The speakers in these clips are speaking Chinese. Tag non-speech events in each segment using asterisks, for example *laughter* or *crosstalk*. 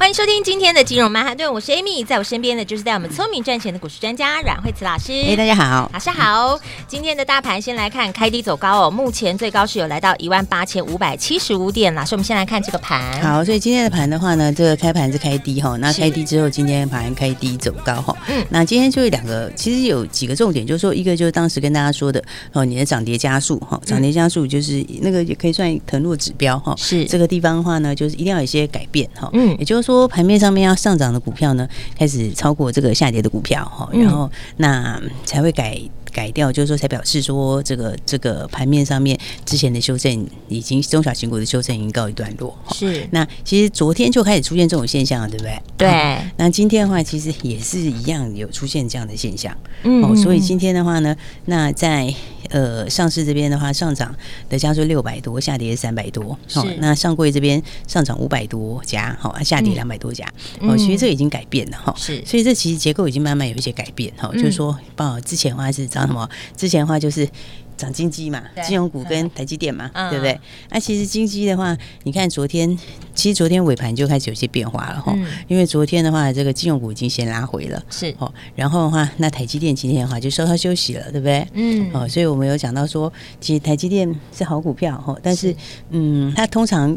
欢迎收听今天的金融曼哈顿，我是 Amy，在我身边的就是带我们聪明赚钱的股市专家阮慧慈老师。哎，大家好，老师好。今天的大盘先来看开低走高哦，目前最高是有来到一万八千五百七十五点。老师，我们先来看这个盘。好，所以今天的盘的话呢，这个开盘是开低哈，那开低之后，今天盘开低走高哈。嗯，那今天就有两个，其实有几个重点，就是说一个就是当时跟大家说的哦，你的涨跌加速哈，涨跌加速就是那个也可以算腾落指标哈。是这个地方的话呢，就是一定要有一些改变哈。嗯，也就是说盘面上面要。上涨的股票呢，开始超过这个下跌的股票哈，然后那才会改。改掉，就是说才表示说这个这个盘面上面之前的修正已经中小型股的修正已经告一段落。是，那其实昨天就开始出现这种现象了，对不对？对。那今天的话，其实也是一样有出现这样的现象。嗯，哦，所以今天的话呢，那在呃上市这边的话，上涨的家数六百多，下跌三百多。好。那上柜这边上涨五百多家，好，下跌两百多家。哦，其实这已经改变了哈。是。所以这其实结构已经慢慢有一些改变哈，就是说，报之前的话是涨。什么？之前的话就是涨金鸡嘛，金融股跟台积电嘛，对不对？那其实金鸡的话，你看昨天，其实昨天尾盘就开始有些变化了哈。因为昨天的话，这个金融股已经先拉回了，是哦。然后的话，那台积电今天的话就稍稍休息了，对不对？嗯。哦，所以我们有讲到说，其实台积电是好股票哈，但是嗯，它通常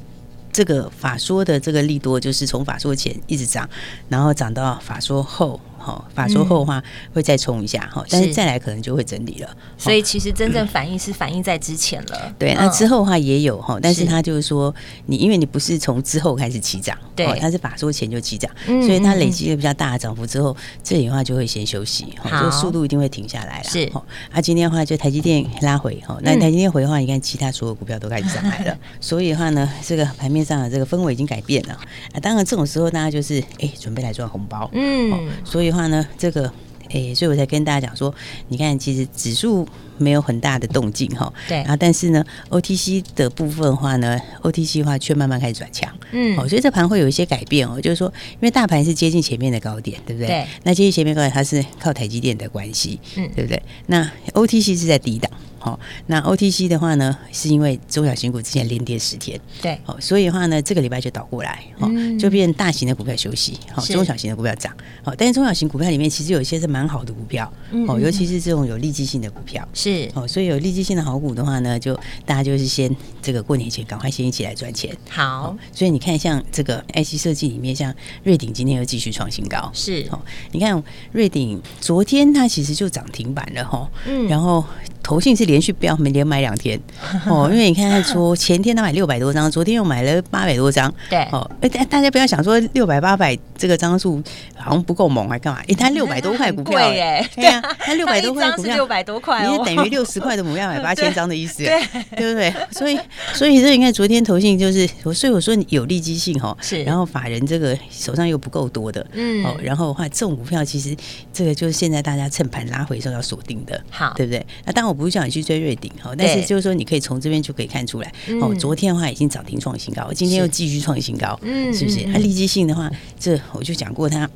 这个法说的这个利多，就是从法说前一直涨，然后涨到法说后。好，法说后的话会再冲一下哈，嗯、但是再来可能就会整理了。所以其实真正反应是反应在之前了。嗯、对，那之后的话也有哈，但是他就是说你因为你不是从之后开始起涨，对，它是法说前就起涨，嗯、所以它累积了比较大的涨幅之后，这里的话就会先休息，好，就速度一定会停下来了。是，啊，今天的话就台积电拉回哈，那台积电回的话，你看其他所有股票都开始上来了，*laughs* 所以的话呢，这个盘面上的这个氛围已经改变了。啊，当然这种时候大家就是哎准备来赚红包，嗯，所以。话呢，这个诶、欸，所以我才跟大家讲说，你看，其实指数没有很大的动静哈，对，然后但是呢，OTC 的部分的话呢，OTC 的话却慢慢开始转强，嗯，哦，所以这盘会有一些改变哦，就是说，因为大盘是接近前面的高点，对不对？对，那接近前面高点，它是靠台积电的关系，嗯，对不对？那 OTC 是在低档。好，那 OTC 的话呢，是因为中小型股之前连跌十天，对，好，所以的话呢，这个礼拜就倒过来，好，就变大型的股票休息，好，中小型的股票涨，好，但是中小型股票里面其实有一些是蛮好的股票，哦，尤其是这种有利基性的股票，是，哦，所以有利基性的好股的话呢，就大家就是先这个过年前赶快先一起来赚钱，好，所以你看像这个 IC 设计里面，像瑞鼎今天又继续创新高，是，哦，你看瑞鼎昨天它其实就涨停板了哈，嗯，然后。投信是连续飙，没连买两天 *laughs* 哦，因为你看他说前天他买六百多张，昨天又买了八百多张，对哦，哎，大家不要想说六百八百这个张数好像不够猛，还干嘛？哎，他六百多块股票，哎，*laughs* 对啊，他六百多块股票，六百多块，你是等于六十块的股票买 *laughs* 八千张的意思，对对不对？所以所以这你看昨天投信就是，所以我说你有利基性哈，是，然后法人这个手上又不够多的，嗯，哦，然后的话这种股票其实这个就是现在大家趁盘拉回时候要锁定的，好，对不对？那当我。我不是叫你去追瑞鼎哈，但是就是说你可以从这边就可以看出来哦。昨天的话已经涨停创新高，今天又继续创新高，嗯，是不是？它利基性的话，这我就讲过它。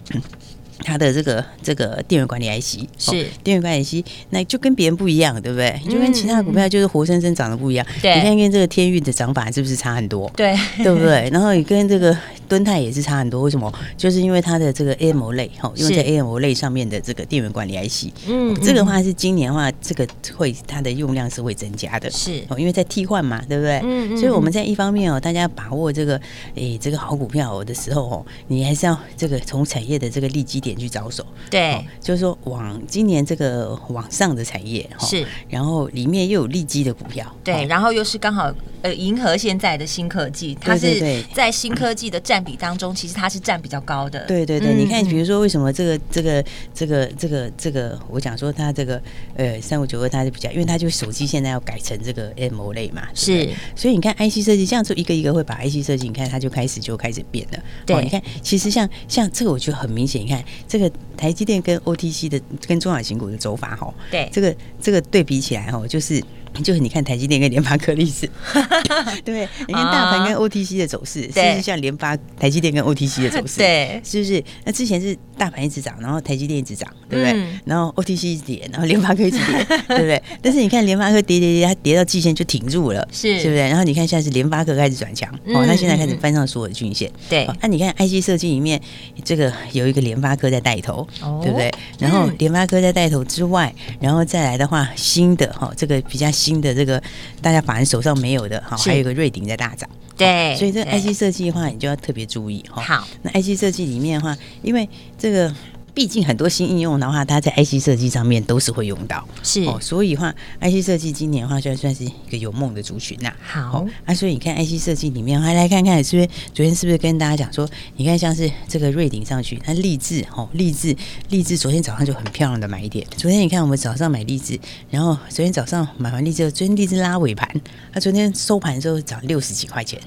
它的这个这个电源管理 IC 是电源管理 IC，那就跟别人不一样，对不对？就跟其他的股票就是活生生长得不一样。对，你看跟这个天运的涨法是不是差很多？对，对不对？*laughs* 然后你跟这个敦泰也是差很多，为什么？就是因为它的这个 AMOLED 哈，用在 AMOLED 上面的这个电源管理 IC，嗯，这个话是今年的话，这个会它的用量是会增加的，是哦，因为在替换嘛，对不对？嗯，所以我们在一方面哦，大家把握这个诶这个好股票的时候哦，你还是要这个从产业的这个利基点。去着手，对、哦，就是说往今年这个往上的产业是，然后里面又有利基的股票，对，然后又是刚好呃迎合现在的新科技，它是在新科技的占比当中，其实它是占比较高的。对对对，嗯、你看，比如说为什么这个这个这个这个这个，我讲说它这个呃三五九二它是比较，因为它就手机现在要改成这个 AMOLED 嘛，是，所以你看 IC 设计这样做一个一个会把 IC 设计，你看它就开始就开始变了。对，哦、你看，其实像像这个，我觉得很明显，你看这个台积电跟 OTC 的跟中小型股的走法哈，对，这个这个对比起来哈，就是。就是你看台积电跟联发科历史，*laughs* 对，你看大盘跟 OTC 的走势，是不是像联发、台积电跟 OTC 的走势？对，是不是？那之前是大盘一直涨，然后台积电一直涨，对不对？嗯、然后 OTC 一直跌，然后联发科一直跌，对不对？但是你看联发科跌跌跌，它跌到季线就停住了，是，是不是？然后你看现在是联发科开始转强，哦，它现在开始翻上所有的均线，对。那、啊、你看 IC 设计里面，这个有一个联发科在带头，哦、对不对？然后联发科在带头之外，然后再来的话，新的哈，这个比较。新的这个大家反正手上没有的哈，还有一个瑞鼎在大涨，对，所以这个 IC 设计的话，你就要特别注意哈。好，那 IC 设计里面的话，因为这个。毕竟很多新应用的话，它在 IC 设计上面都是会用到，是哦，所以话 IC 设计今年的话，就算是一个有梦的族群呐。好，啊，所以你看 IC 设计里面，还来看看是不是昨天是不是跟大家讲说，你看像是这个瑞鼎上去，它励志哦，励志励志，昨天早上就很漂亮的买一点。昨天你看我们早上买励志，然后昨天早上买完励志，昨天励志拉尾盘，它昨天收盘的时候涨六十几块钱。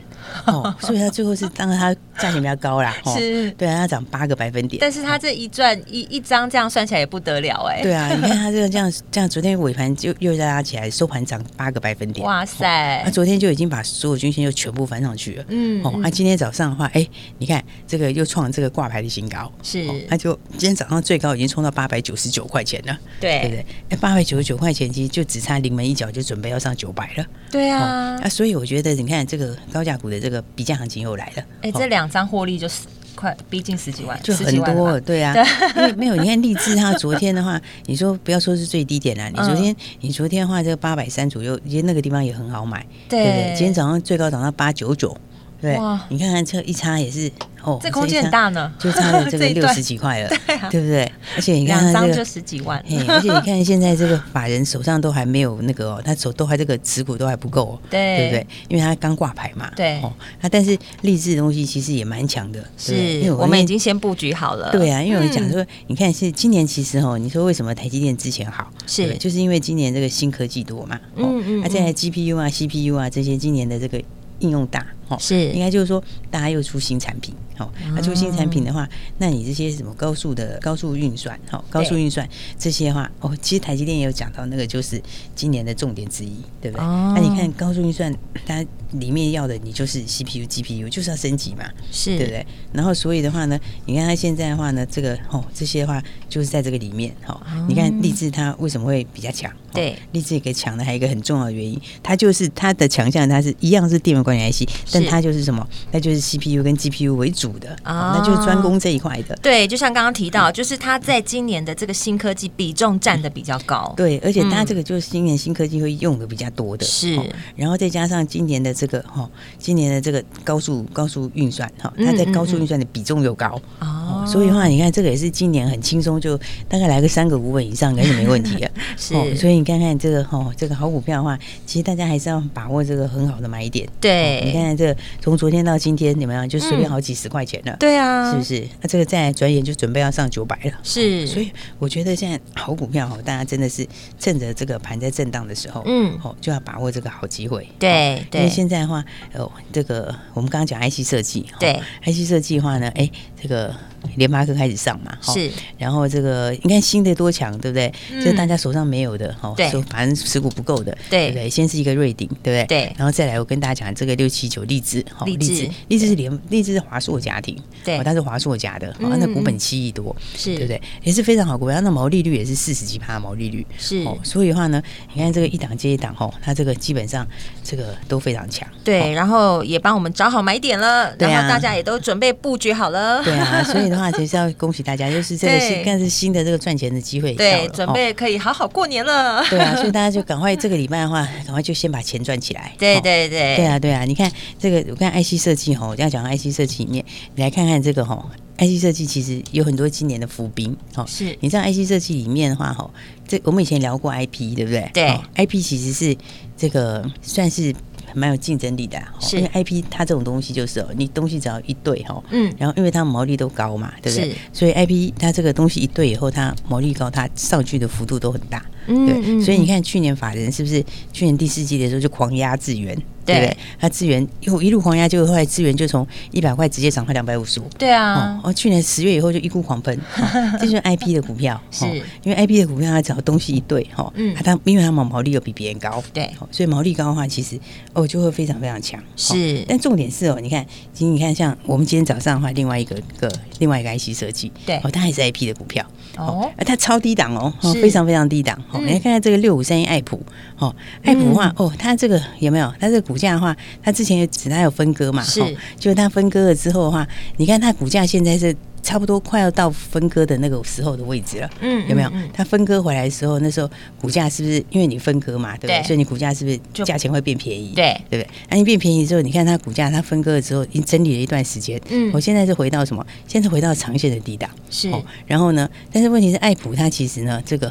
哦，所以它最后是当然它价钱比较高啦，*laughs* 是，对啊，它涨八个百分点。但是它这一赚一一张这样算起来也不得了哎。对啊，你看它这个这样这样，昨天尾盘就又再拉起来，收盘涨八个百分点。哇塞！那昨天就已经把所有均线又全部翻上去了。嗯。哦，那今天早上的话，哎，你看这个又创这个挂牌的新高。是。那就今天早上最高已经冲到八百九十九块钱了。对。对不对？哎，八百九十九块钱其实就只差临门一脚，就准备要上九百了。对啊。啊，所以我觉得你看这个高价股的这个比价行情又来了，哎、欸，这两张获利就是快逼近十几万，就很多，对啊，因为没有，你看立志他 *laughs* 昨天的话，你说不要说是最低点啦，你昨天、嗯、你昨天的话这个八百三左右，其实那个地方也很好买，对，对不对？今天早上最高涨到八九九，对，你看看这一差也是。哦，这空间很大呢，就差了这个 *laughs* 六十几块了，*laughs* 对啊，对不对？而且你看两张就十几万，而且你看现在这个法人手上都还没有那个哦，他手都还这个持股都还不够，对，对不对？因为他刚挂牌嘛，对。哦，那但是励志的东西其实也蛮强的，是，因为我们已经先布局好了，对啊，因为我讲说，你看是今年其实哦，你说为什么台积电之前好，是。就是因为今年这个新科技多嘛，嗯嗯，那现在 GPU 啊、CPU 啊这些今年的这个应用大。是，应该就是说，大家又出新产品，好，那出新产品的话，那你这些什么高速的高速运算，好，高速运算这些话，哦，其实台积电也有讲到，那个就是今年的重点之一，对不对？那你看高速运算，它里面要的你就是 CPU、GPU，就是要升级嘛，是对不对？然后所以的话呢，你看它现在的话呢，这个哦，这些话就是在这个里面，哈，你看励志它为什么会比较强？对，励志一个强的还有一个很重要的原因，它就是它的强项，它是一样是电源管理 IC，但它就是什么？那就是 CPU 跟 GPU 为主的啊，那就是专攻这一块的。对，就像刚刚提到，就是它在今年的这个新科技比重占的比较高。对，而且它这个就是今年新科技会用的比较多的。是，然后再加上今年的这个哈，今年的这个高速高速运算哈，它在高速运算的比重又高哦，所以的话，你看这个也是今年很轻松，就大概来个三个五本以上，应该是没问题的。*laughs* 是，所以你看看这个哈，这个好股票的话，其实大家还是要把握这个很好的买点。对，你看看这个。从昨天到今天，你们就随便好几十块钱了，对啊，是不是？那这个再转眼就准备要上九百了，是。所以我觉得现在好股票哈，大家真的是趁着这个盘在震荡的时候，嗯，哦，就要把握这个好机会。对，因为现在的话，哦，这个我们刚刚讲 IC 设计，对，IC 设计的话呢，哎，这个。联发科开始上嘛，是，然后这个你看新的多强，对不对？这大家手上没有的，哈，对，反正持股不够的，对。不对？先是一个瑞鼎，对不对？对，然后再来我跟大家讲这个六七九立志，哈，立志，立志是联，立志是华硕家庭，对，它是华硕家的，好那股本七亿多，是。对不对？也是非常好股票，那毛利率也是四十几趴毛利率，是，所以的话呢，你看这个一档接一档，哈，它这个基本上这个都非常强，对，然后也帮我们找好买点了，然后大家也都准备布局好了，对啊，所以。的话，就是要恭喜大家，就是这个是但是新的这个赚钱的机会，对，准备可以好好过年了。对啊，所以大家就赶快这个礼拜的话，赶快就先把钱赚起来。对对对，对啊对啊，你看这个，我看 IC 设计哈，我要讲 IC 设计里面，你来看看这个哈，IC 设计其实有很多今年的伏兵哦。是，你知道 IC 设计里面的话哈，这我们以前聊过 IP 对不对？对，IP 其实是这个算是。蛮有竞争力的，是因为 IP 它这种东西就是哦，你东西只要一对哈，嗯，然后因为它毛利都高嘛，对不对？所以 IP 它这个东西一对以后，它毛利高，它上去的幅度都很大。对，所以你看去年法人是不是去年第四季的时候就狂压资源，对不对？它智源又一路狂压，就后来资源就从一百块直接涨到两百五十五。对啊，哦，去年十月以后就一股狂喷，*laughs* 这就是 IP 的股票，是因为 IP 的股票它只要东西一对哈，嗯，它因为它毛毛利又比别人高，对，所以毛利高的话，其实哦就会非常非常强。是，但重点是哦，你看，其实你看像我们今天早上的话，另外一个个另外一个 IC 设计，对，哦，它还是 IP 的股票，哦，它超低档哦，非常非常低档。你看看这个六五三一爱普，哦，爱普的话，哦，它这个有没有？它这个股价的话，它之前也指它有分割嘛，是，就是它分割了之后的话，你看它股价现在是差不多快要到分割的那个时候的位置了，嗯，有没有？它分割回来的时候，那时候股价是不是因为你分割嘛，对不对？所以你股价是不是价钱会变便宜？对，对不对？那你变便宜之后，你看它股价它分割了之后，已经整理了一段时间，嗯，我现在是回到什么？现在回到长线的低档，是。哦然后呢，但是问题是爱普它其实呢，这个。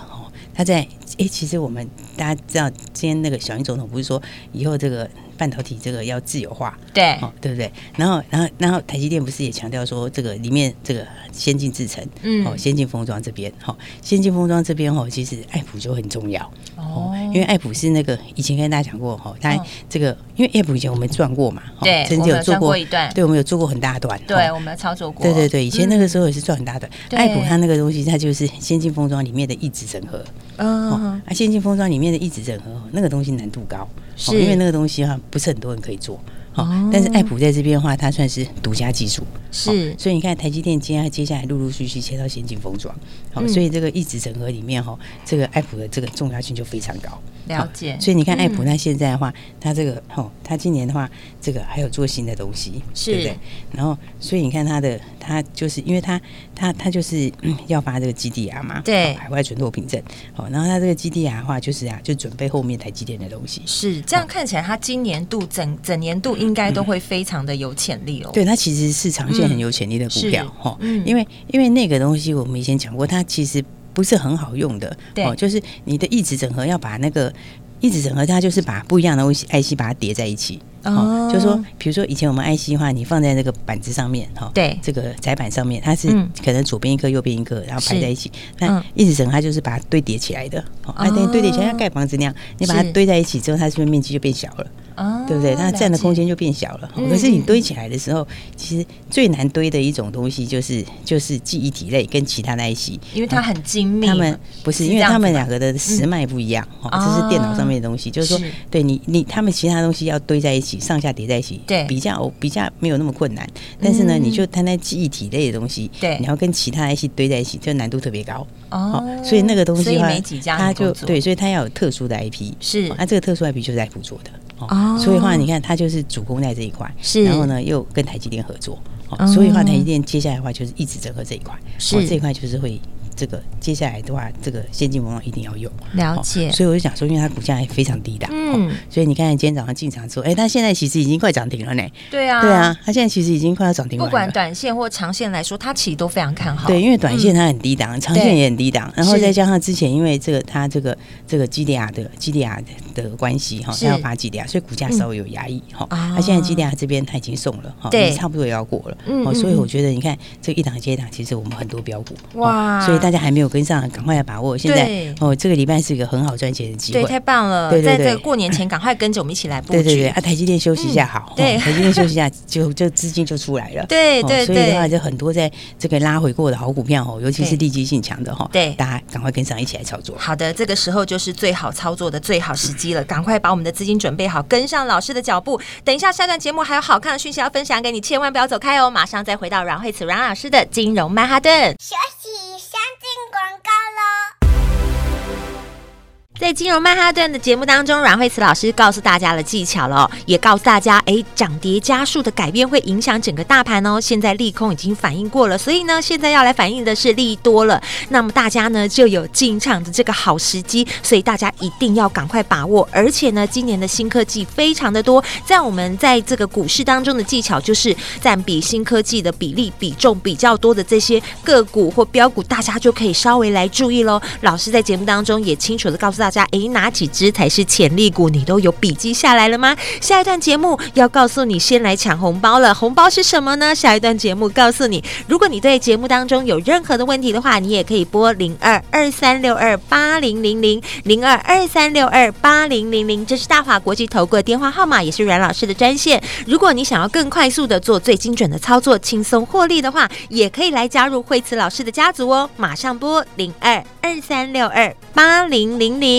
他在哎，其实我们大家知道，今天那个小英总统不是说以后这个半导体这个要自由化，对，哦，对不对？然后，然后，然后台积电不是也强调说，这个里面这个先进制程，嗯，哦，先进封装这边，哈，先进封装这边，哦，其实爱普就很重要，哦，因为爱普是那个以前跟大家讲过，哈，它这个因为爱普以前我们赚过嘛，对，曾经有做过一段，对，我们有做过很大段，对，我们操作过，对对对，以前那个时候也是赚很大段。爱普它那个东西，它就是先进封装里面的异质整合。嗯，啊，先进封装里面的异质整合，那个东西难度高，是因为那个东西哈不是很多人可以做，好，但是爱普在这边的话，它算是独家技术，是，所以你看台积电接接下来陆陆续续切到先进封装，好，所以这个一直整合里面哈，这个爱普的这个重要性就非常高。了解，所以你看爱普，那现在的话，它这个哦，它今年的话，这个还有做新的东西，是对不对？然后，所以你看他的，他就是因为他，他他就是要发这个 GDR 嘛，对，海外存托凭证。好，然后他这个 GDR 的话，就是啊，就准备后面台积电的东西。是这样看起来，他今年度整整年度应该都会非常的有潜力哦。对，它其实是长线很有潜力的股票哈，因为因为那个东西我们以前讲过，它其实。不是很好用的，对哦，就是你的异质整合要把那个异质整合，它就是把不一样的东西 IC 把它叠在一起。哦，就是说，比如说以前我们 IC 的话，你放在那个板子上面，哈，对，这个窄板上面，它是可能左边一颗，右边一颗，然后排在一起。那一直整合它就是把它堆叠起来的，哦，啊，对，堆叠起来像盖房子那样，你把它堆在一起之后，它是不是面积就变小了？对不对？它占的空间就变小了。可是你堆起来的时候，其实最难堆的一种东西就是就是记忆体类跟其他的 IC，因为它很精密。他们不是，因为他们两个的时脉不一样，哦，这是电脑上面的东西。就是说，对你你他们其他东西要堆在一起，上下叠在一起，对，比较比较没有那么困难。但是呢，你就它那记忆体类的东西，对，你要跟其他 IC 堆在一起，就难度特别高。哦，所以那个东西的话，它就对，所以它要有特殊的 IP。是，那这个特殊 IP 就是爱普做的。哦，所以的话，你看，它就是主攻在这一块，是，然后呢，又跟台积电合作，哦，所以的话，台积电接下来的话就是一直整合这一块，是，这一块就是会。这个接下来的话，这个先进封装一定要用了解，所以我就想说，因为它股价也非常低的，嗯，所以你看今天早上进场之后，哎，它现在其实已经快涨停了呢。对啊，对啊，它现在其实已经快要涨停了。不管短线或长线来说，它其实都非常看好。对，因为短线它很低档，长线也很低档，然后再加上之前因为这个它这个这个基地亚的基地亚的关系哈，它要发基地亚所以股价稍微有压抑哈。它现在基地亚这边它已经送了哈，对，差不多也要过了，嗯，所以我觉得你看这一档接一档，其实我们很多标股哇，所以大家还没有跟上，赶快来把握！现在哦，这个礼拜是一个很好赚钱的机会，对，太棒了！在这个过年前，赶快跟着我们一起来布局。对对对，啊，台积电休息一下好，对，台积电休息一下，就就资金就出来了。*laughs* 对对对，所以的话，就很多在这个拉回过的好股票哦，尤其是利基性强的哈，对，大家赶快跟上一起来操作。好的，这个时候就是最好操作的最好时机了，赶快把我们的资金准备好，跟上老师的脚步。等一下下段节目还有好看的讯息要分享给你，千万不要走开哦！马上再回到阮慧慈阮老师的金融曼哈顿。进广告喽在金融曼哈顿的节目当中，阮慧慈老师告诉大家了技巧了，也告诉大家，哎，涨跌加速的改变会影响整个大盘哦。现在利空已经反应过了，所以呢，现在要来反应的是利多了。那么大家呢就有进场的这个好时机，所以大家一定要赶快把握。而且呢，今年的新科技非常的多，在我们在这个股市当中的技巧，就是占比新科技的比例比重比较多的这些个股或标股，大家就可以稍微来注意喽。老师在节目当中也清楚的告诉大家。大家，诶，哪几只才是潜力股？你都有笔记下来了吗？下一段节目要告诉你，先来抢红包了。红包是什么呢？下一段节目告诉你。如果你对节目当中有任何的问题的话，你也可以拨零二二三六二八零零零零二二三六二八零零零，这是大华国际投顾的电话号码，也是阮老师的专线。如果你想要更快速的做最精准的操作，轻松获利的话，也可以来加入惠慈老师的家族哦。马上拨零二二三六二八零零零。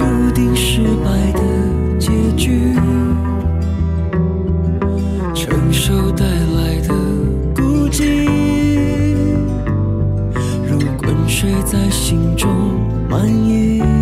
注定失败的结局，承受带来的孤寂，如滚水在心中漫溢。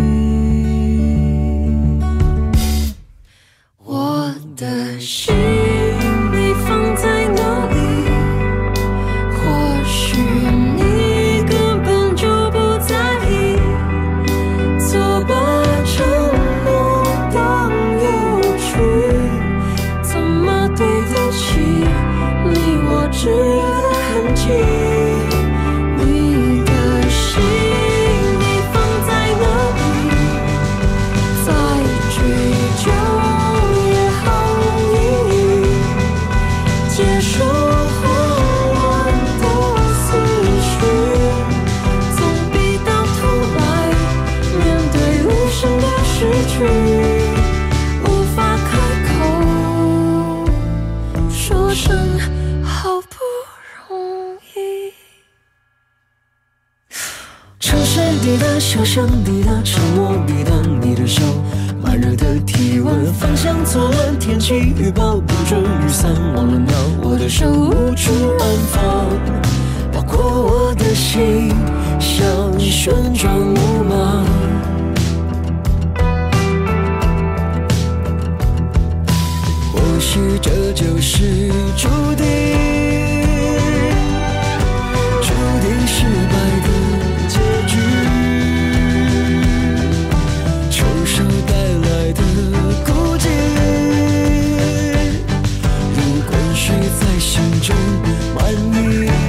陌生好不容易。城市滴答，小巷滴答，沉默滴答，你的手，慢热的体温，方向错乱，天气预报不准，雨伞忘了拿，我的手无处安放，包括我的心，像旋转木马。这就是注定，注定失败的结局，承受带来的孤寂。如管谁在心中埋匿。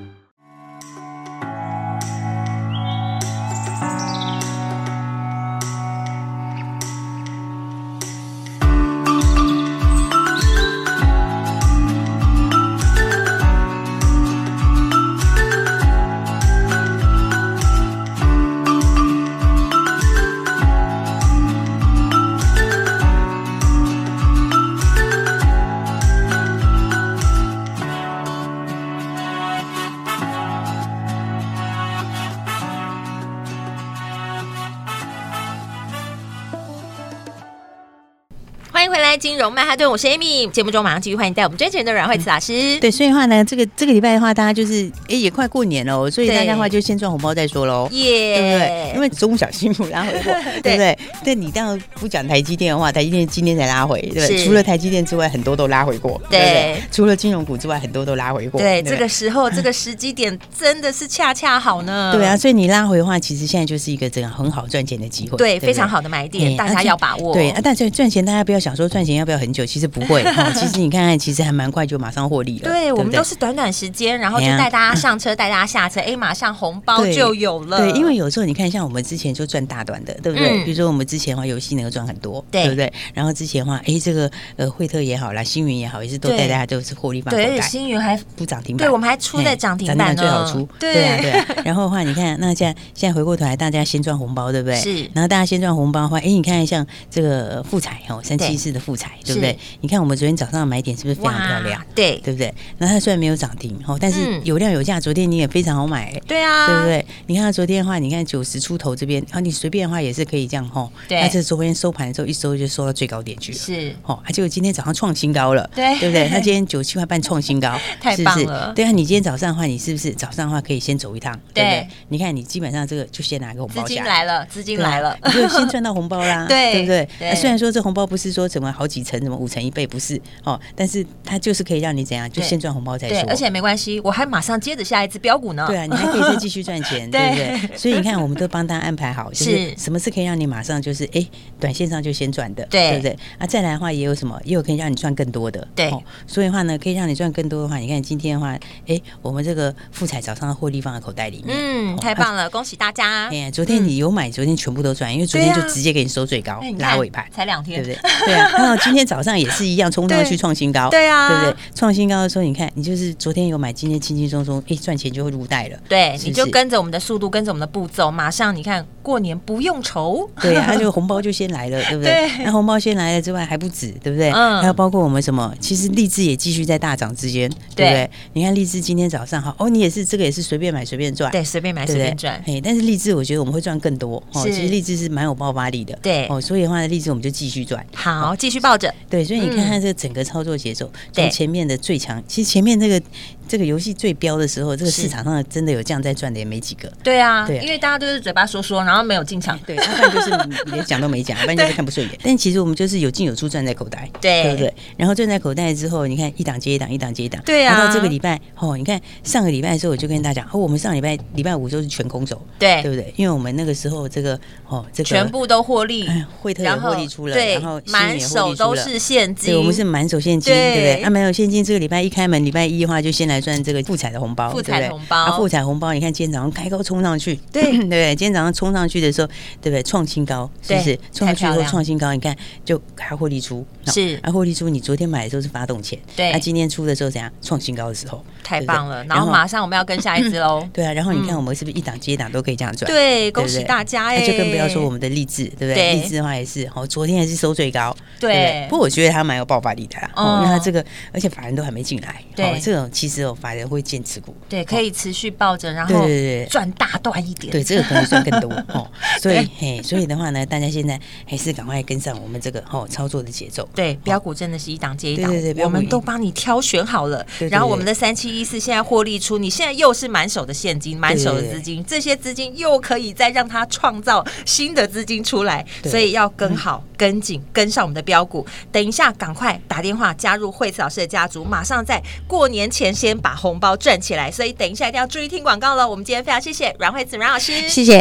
金融曼哈顿，我是 Amy。节目中马上继续欢迎带我们赚钱的阮慧慈老师。对，所以的话呢，这个这个礼拜的话，大家就是哎、欸，也快过年了，所以大家的话就先赚红包再说喽。耶，对不对？因为中小辛苦拉回过，*laughs* 对不对？但，你当然不讲台积电的话，台积电今天才拉回，对不对？除了台积电之外，很多都拉回过，对不对？除了金融股之外，很多都拉回过。对，这个时候这个时机点真的是恰恰好呢。对啊，所以你拉回的话，其实现在就是一个这样很好赚钱的机会，对，非常好的买点，大家要把握。对啊，但是赚钱大家不要想说赚钱要不要很久，其实。不会，其实你看看，其实还蛮快就马上获利了。对，我们都是短短时间，然后就带大家上车，带大家下车，哎，马上红包就有了。对，因为有时候你看，像我们之前就赚大短的，对不对？比如说我们之前的话，游戏能够赚很多，对不对？然后之前的话，哎，这个呃，惠特也好啦，星云也好，也是都带大家都是获利放口袋。对，星云还不涨停板，对，我们还出在涨停板最好出。对啊，对啊。然后的话，你看，那现在现在回过头来，大家先赚红包，对不对？是。然后大家先赚红包的话，哎，你看像这个富彩哦，三七四的复彩，对不对？你看我们昨天早上。买点是不是非常漂亮？对，对不对？那它虽然没有涨停哦，但是有量有价。昨天你也非常好买，对啊，对不对？你看它昨天的话，你看九十出头这边，然后你随便的话也是可以这样吼。对，那这昨天收盘的时候一收就收到最高点去了，是哦。而且我今天早上创新高了，对，对不对？那今天九七块半创新高，*laughs* 太棒了。对啊，你今天早上的话，你是不是早上的话可以先走一趟？对不对？你看你基本上这个就先拿个红包，资金来了，资金来了，你就先赚到红包啦，*laughs* 对，对不对？虽然说这红包不是说怎么好几层，怎么五成一倍不是哦，但是。它就是可以让你怎样，就先赚红包再说。对，而且没关系，我还马上接着下一支标股呢。对啊，你还可以再继续赚钱，*laughs* 对不对？所以你看，我们都帮大家安排好，就是什么是可以让你马上就是哎，短线上就先赚的，对不对？啊，再来的话也有什么，也有可以让你赚更多的。对，所以的话呢，可以让你赚更多的话，你看今天的话，哎，我们这个富彩早上的获利放在口袋里面，嗯，太棒了，恭喜大家！哎，昨天你有买，昨天全部都赚，因为昨天就直接给你收最高，拉尾盘，才两天，对不对？对啊，然后今天早上也是一样，冲上去创新高，对啊。对不对？创新高的时候，你看，你就是昨天有买，今天轻轻松松，哎，赚钱就会入袋了。对，你就跟着我们的速度，跟着我们的步骤，马上你看过年不用愁。对，*laughs* 那就红包就先来了，对不对？那红包先来了之外还不止，对不对？嗯。还有包括我们什么？其实励志也继续在大涨之间，对不对？你看励志今天早上哈，哦，你也是这个也是随便买随便赚，对，随便买随便赚。哎，但是励志我觉得我们会赚更多哦。其实励志是蛮有爆发力的，对哦。所以的话，励志我们就继续赚，好，继续抱着。对，所以你看看这整个操作节奏，从前面的。最强，其实前面这个这个游戏最标的时候，这个市场上真的有这样在赚的也没几个。对啊，对，因为大家都是嘴巴说说，然后没有进场。对，他们就是连讲都没讲，*laughs* 反正就是看不顺眼。但其实我们就是有进有出，赚在口袋，对，对不对？然后赚在口袋之后，你看一档接一档，一档接一档。对啊。然后这个礼拜哦，你看上个礼拜的时候，我就跟大家讲，哦，我们上礼拜礼拜五都是全空手，对，对不对？因为我们那个时候这个哦，这个全部都获利，惠特也获利出了，然后满手都是现金，对，我们是满手现金，对不对？啊，满手现金，这个礼拜一开门，礼拜一的话就先来。来赚这个富彩的红包，富彩红包，啊富彩红包，你看今天早上开高冲上去，对 *laughs* 对对，今天早上冲上去的时候，对不对？创新高，是不是？冲上去以后创新高，你看就还获利出，是，还获利出。你昨天买的时候是发动前，对，那今天出的时候怎样？创新高的时候，太棒了。然后马上我们要跟下一支喽，对啊。然后你看我们是不是一档接一档都可以这样赚？对，恭喜大家哎！就更不要说我们的励志，对不对？励志的话也是，哦，昨天还是收最高，对。不过我觉得它蛮有爆发力的啦，哦，那这个而且法人都还没进来，对，这种其实哦，法人会坚持股，对，可以持续抱着，然后赚大段一点，对，这个可能赚更多哦。*laughs* 所以嘿，所以的话呢，大家现在还是赶快跟上我们这个哦操作的节奏。对，标股真的是一档接一档，对对对，我们都帮你挑选好了。然后我们的三七一四现在获利出，你现在又是满手的现金，满手的资金，这些资金又可以再让它创造新的资金出来，所以要跟好、跟紧、跟上我们的标股。等一下，赶快打电话加入惠慈老师的家族，马上在过年前先把红包赚起来。所以等一下一定要注意听广告了。我们今天非常谢谢阮惠慈阮老师，谢谢。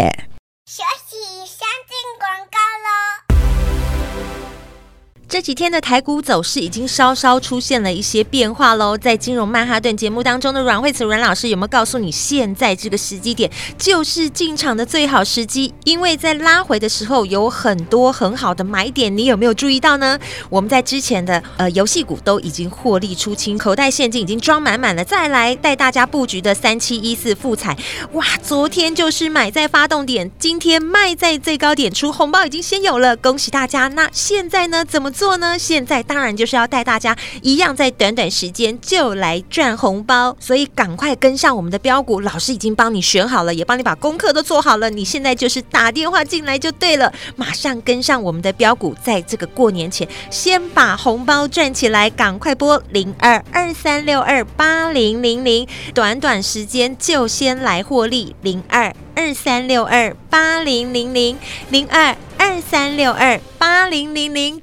休息，先进广告喽。这几天的台股走势已经稍稍出现了一些变化喽。在金融曼哈顿节目当中的阮惠慈阮老师有没有告诉你，现在这个时机点就是进场的最好时机？因为在拉回的时候有很多很好的买点，你有没有注意到呢？我们在之前的呃游戏股都已经获利出清，口袋现金已经装满满了。再来带大家布局的三七一四复彩，哇，昨天就是买在发动点，今天卖在最高点出，红包已经先有了，恭喜大家！那现在呢，怎么做呢？现在当然就是要带大家一样，在短短时间就来赚红包，所以赶快跟上我们的标股，老师已经帮你选好了，也帮你把功课都做好了。你现在就是打电话进来就对了，马上跟上我们的标股，在这个过年前先把红包赚起来，赶快拨零二二三六二八零零零，短短时间就先来获利零二二三六二八零零零零二二三六二八零零零。